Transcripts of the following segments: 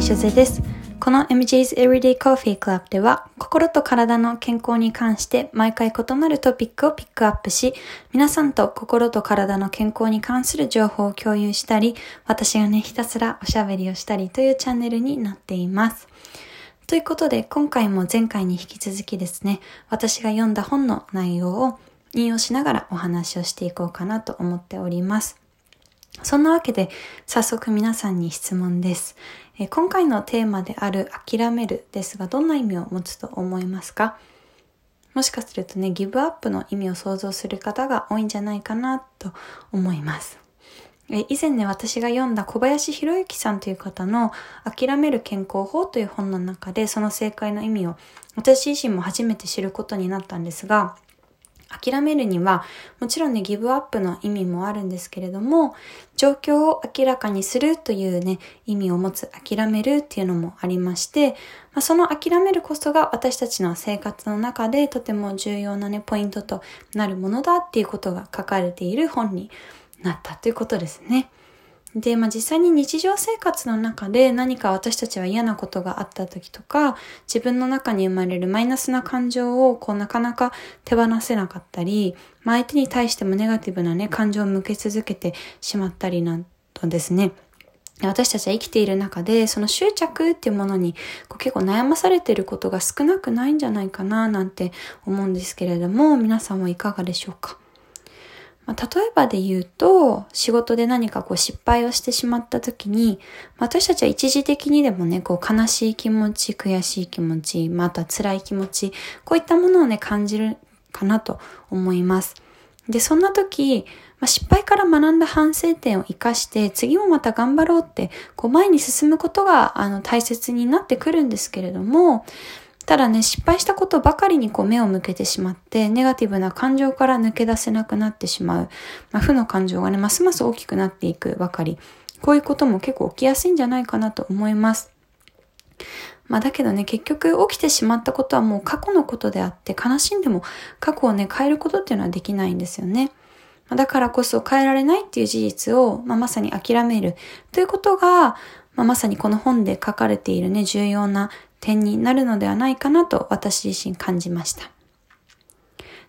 りしゅぜです。この MJ's Everyday Coffee Club では、心と体の健康に関して毎回異なるトピックをピックアップし、皆さんと心と体の健康に関する情報を共有したり、私がね、ひたすらおしゃべりをしたりというチャンネルになっています。ということで、今回も前回に引き続きですね、私が読んだ本の内容を引用しながらお話をしていこうかなと思っております。そんなわけで、早速皆さんに質問です。え今回のテーマである諦めるですが、どんな意味を持つと思いますか？もしかするとね、ギブアップの意味を想像する方が多いんじゃないかなと思います。え以前ね、私が読んだ小林博之さんという方の諦める健康法という本の中でその正解の意味を私自身も初めて知ることになったんですが、諦めるには、もちろんね、ギブアップの意味もあるんですけれども、状況を明らかにするというね、意味を持つ諦めるっていうのもありまして、まあ、その諦めるこそが私たちの生活の中でとても重要なね、ポイントとなるものだっていうことが書かれている本になったということですね。で、まあ、実際に日常生活の中で何か私たちは嫌なことがあった時とか、自分の中に生まれるマイナスな感情をこうなかなか手放せなかったり、まあ、相手に対してもネガティブなね、感情を向け続けてしまったりなんですね、私たちは生きている中で、その執着っていうものにこう結構悩まされていることが少なくないんじゃないかななんて思うんですけれども、皆さんはいかがでしょうか？まあ、例えばで言うと、仕事で何かこう失敗をしてしまった時に、私たちは一時的にでもね、こう悲しい気持ち、悔しい気持ち、また辛い気持ち、こういったものをね、感じるかなと思います。で、そんな時、まあ、失敗から学んだ反省点を活かして、次もまた頑張ろうって、こう前に進むことが、あの、大切になってくるんですけれども、ただね、失敗したことばかりにこう目を向けてしまって、ネガティブな感情から抜け出せなくなってしまう。まあ、負の感情がね、ますます大きくなっていくばかり。こういうことも結構起きやすいんじゃないかなと思います。まあだけどね、結局起きてしまったことはもう過去のことであって、悲しんでも過去をね、変えることっていうのはできないんですよね。まだからこそ変えられないっていう事実を、まあ、まさに諦めるということが、まあ、まさにこの本で書かれているね、重要な点になるのではないかなと私自身感じました。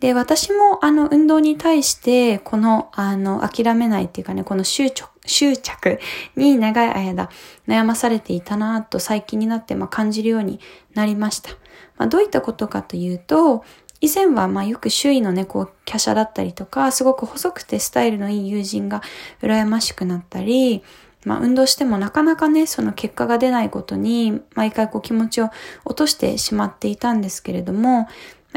で、私もあの運動に対してこのあの諦めないっていうかね、この執着執着に長い間悩まされていたなと最近になってま感じるようになりました。まあ、どういったことかというと、以前はまあよく周囲のね、こう、華奢だったりとか、すごく細くてスタイルのいい友人が羨ましくなったり、まあ運動してもなかなかね、その結果が出ないことに、毎回こう気持ちを落としてしまっていたんですけれども、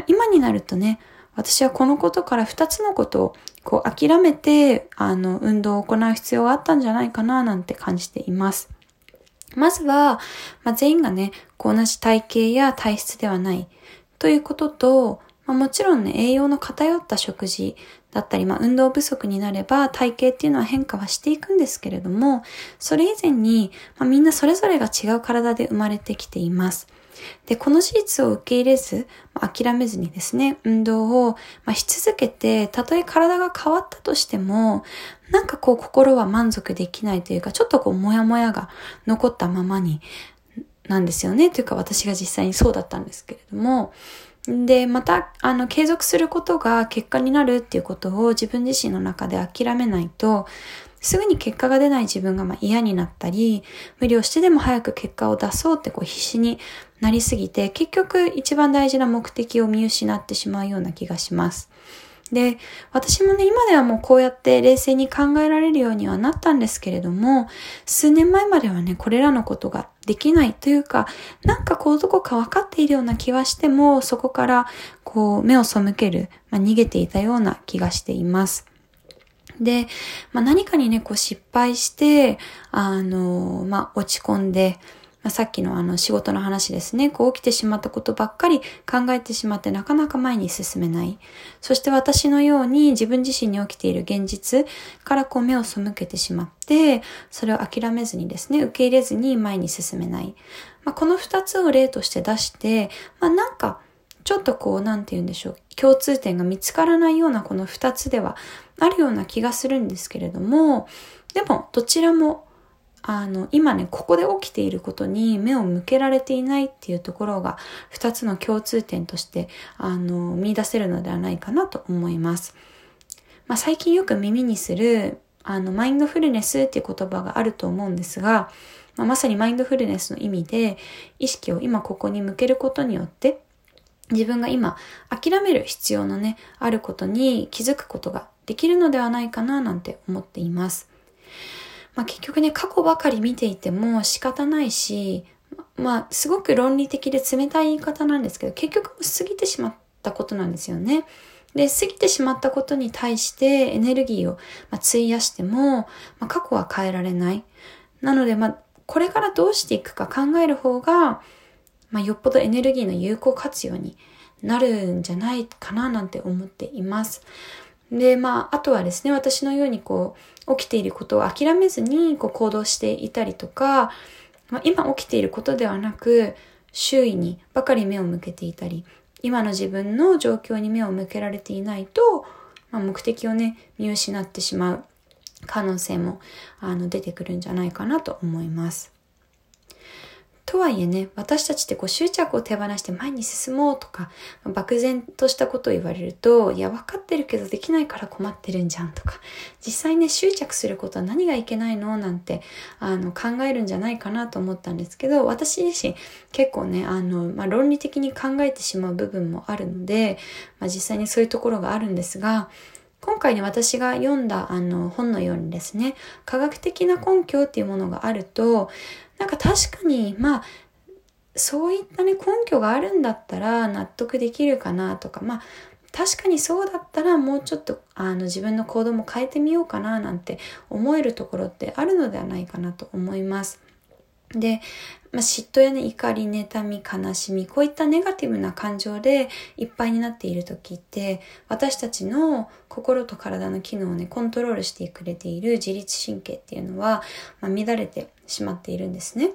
今になるとね、私はこのことから二つのことをこう諦めて、あの、運動を行う必要があったんじゃないかななんて感じています。まずは、まあ、全員がね、こう同じ体型や体質ではないということと、まあ、もちろんね、栄養の偏った食事だったり、まあ、運動不足になれば体型っていうのは変化はしていくんですけれども、それ以前に、まあ、みんなそれぞれが違う体で生まれてきています。で、この事実を受け入れず、諦めずにですね、運動を、し続けて、たとえ体が変わったとしても、なんかこう心は満足できないというか、ちょっとこうモヤモヤが残ったままに、なんですよね。というか私が実際にそうだったんですけれども、で、また、あの、継続することが結果になるっていうことを自分自身の中で諦めないと、すぐに結果が出ない自分がま嫌になったり、無理をしてでも早く結果を出そうってこう必死になりすぎて、結局一番大事な目的を見失ってしまうような気がします。で、私もね、今ではもうこうやって冷静に考えられるようにはなったんですけれども、数年前まではね、これらのことができないというか、なんかこうどこか分かっているような気はしても、そこからこう目を背ける、まあ、逃げていたような気がしています。で、まあ、何かにね、こう失敗して、あの、まあ、落ち込んで、ま、さっきのあの仕事の話ですね。こう起きてしまったことばっかり考えてしまってなかなか前に進めない。そして私のように自分自身に起きている現実からこう目を背けてしまって、それを諦めずにですね、受け入れずに前に進めない。まあ、この二つを例として出して、まあ、なんかちょっとこう、なんて言うんでしょう。共通点が見つからないようなこの二つではあるような気がするんですけれども、でもどちらもあの、今ね、ここで起きていることに目を向けられていないっていうところが、二つの共通点として、あの、見出せるのではないかなと思います。まあ、最近よく耳にする、あの、マインドフルネスっていう言葉があると思うんですが、まあ、まさにマインドフルネスの意味で、意識を今ここに向けることによって、自分が今諦める必要のね、あることに気づくことができるのではないかななんて思っています。まあ、結局ね、過去ばかり見ていても仕方ないし、まあ、すごく論理的で冷たい言い方なんですけど、結局過ぎてしまったことなんですよね。で、過ぎてしまったことに対してエネルギーを費やしても、まあ、過去は変えられない。なので、まあ、これからどうしていくか考える方が、まあ、よっぽどエネルギーの有効活用になるんじゃないかななんて思っています。で、まあ、あとはですね、私のようにこう、起きていることを諦めずにこう行動していたりとか、まあ、今起きていることではなく、周囲にばかり目を向けていたり、今の自分の状況に目を向けられていないと、まあ、目的をね、見失ってしまう可能性もあの出てくるんじゃないかなと思います。とはいえね、私たちってこう執着を手放して前に進もうとか、漠然としたことを言われると、いや、分かってるけどできないから困ってるんじゃんとか、実際ね、執着することは何がいけないの？なんて、あの、考えるんじゃないかなと思ったんですけど、私自身結構ね、あの、まあ、論理的に考えてしまう部分もあるので、まあ、実際にそういうところがあるんですが、今回ね、私が読んだあの本のようにですね、科学的な根拠っていうものがあると、なんか確かに、まあ、そういったね、根拠があるんだったら納得できるかなとか、まあ、確かにそうだったらもうちょっとあの自分の行動も変えてみようかななんて思えるところってあるのではないかなと思います。で、まあ、嫉妬やね、怒り、妬み、悲しみ、こういったネガティブな感情でいっぱいになっている時って、私たちの心と体の機能をね、コントロールしてくれている自律神経っていうのは、まあ、乱れてしまっているんですね。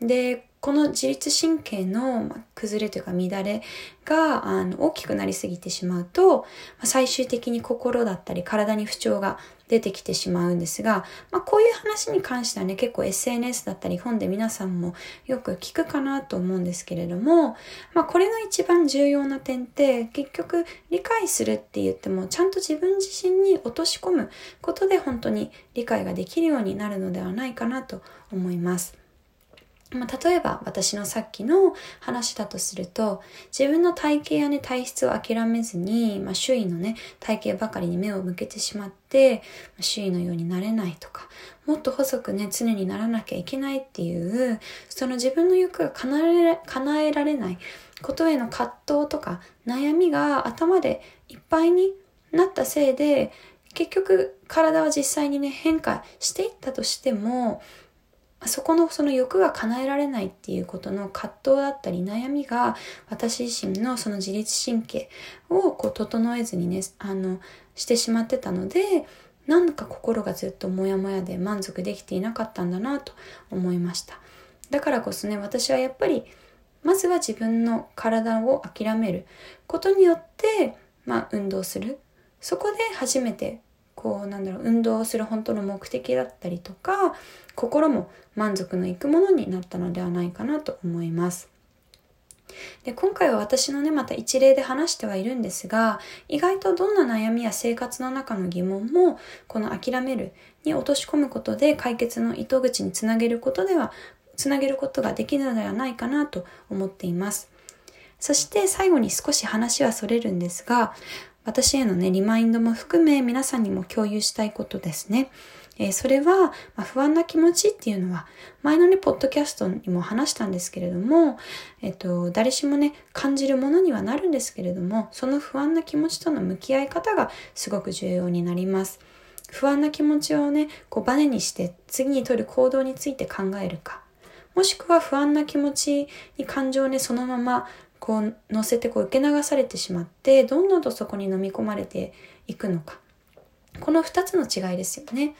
で、この自律神経の崩れというか乱れがあの大きくなりすぎてしまうと、最終的に心だったり体に不調が出てきてしまうんですが、まあ、こういう話に関してはね、結構 SNS だったり本で皆さんもよく聞くかなと思うんですけれども、まあ、これが一番重要な点って、結局理解するって言っても、ちゃんと自分自身に落とし込むことで本当に理解ができるようになるのではないかなと思います。まあ、例えば私のさっきの話だとすると自分の体型やね体質を諦めずに、まあ、周囲のね体型ばかりに目を向けてしまって、周囲のようになれないとかもっと細くね常にならなきゃいけないっていうその自分の欲が叶え叶えられないことへの葛藤とか悩みが頭でいっぱいになったせいで結局体は実際にね変化していったとしてもそこのその欲が叶えられないっていうことの葛藤だったり悩みが私自身のその自律神経をこう整えずにね、あの、してしまってたので、なんか心がずっとモヤモヤで満足できていなかったんだなと思いました。だからこそね、私はやっぱり、まずは自分の体を諦めることによって、まあ運動する。そこで初めてこうなんだろう運動をする本当の目的だったりとか心も満足のいくものになったのではないかなと思います。で今回は私のねまた一例で話してはいるんですが意外とどんな悩みや生活の中の疑問もこの諦めるに落とし込むことで解決の糸口につなげることではつなげることができるのではないかなと思っています。そして最後に少し話はそれるんですが、私へのね、リマインドも含め皆さんにも共有したいことですね。えー、それは、まあ、不安な気持ちっていうのは、前のね、ポッドキャストにも話したんですけれども、えっ、と、誰しもね、感じるものにはなるんですけれども、その不安な気持ちとの向き合い方がすごく重要になります。不安な気持ちをね、こうバネにして次に取る行動について考えるか、もしくは不安な気持ちに感情をね、そのままこう乗せてこう受け流されてしまってどんどんとそこに飲み込まれていくのか。この2つの違いですよね。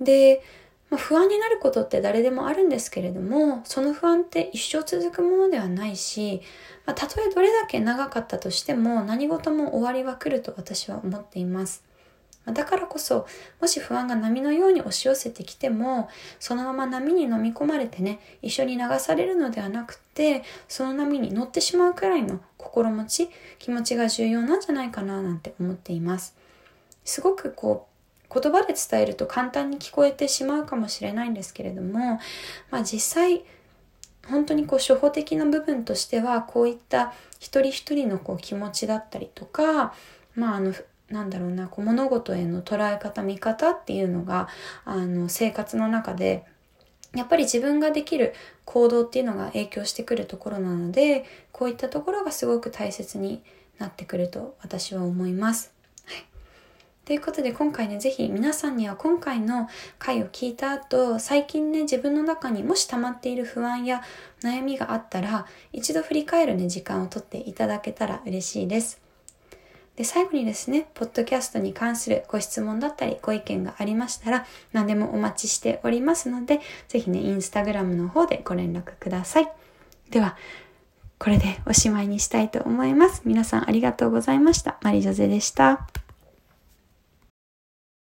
で、まあ、不安になることって誰でもあるんですけれどもその不安って一生続くものではないし、まあ、たとえどれだけ長かったとしても何事も終わりは来ると私は思っています。だからこそ、もし不安が波のように押し寄せてきても、そのまま波に飲み込まれてね、一緒に流されるのではなくて、その波に乗ってしまうくらいの心持ち、気持ちが重要なんじゃないかななんて思っています。すごくこう、言葉で伝えると簡単に聞こえてしまうかもしれないんですけれども、まあ実際、本当にこう初歩的な部分としては、こういった一人一人のこう気持ちだったりとか、まああの、なんだろうな、こう物事への捉え方、見方っていうのが、あの、生活の中で、やっぱり自分ができる行動っていうのが影響してくるところなので、こういったところがすごく大切になってくると私は思います。はい。ということで今回ね、ぜひ皆さんには今回の回を聞いた後、最近ね、自分の中にもし溜まっている不安や悩みがあったら、一度振り返るね、時間をとっていただけたら嬉しいです。で、最後にですね、ポッドキャストに関するご質問だったりご意見がありましたら、何でもお待ちしておりますので、ぜひね、インスタグラムの方でご連絡ください。では、これでおしまいにしたいと思います。皆さんありがとうございました。マリジョゼでした。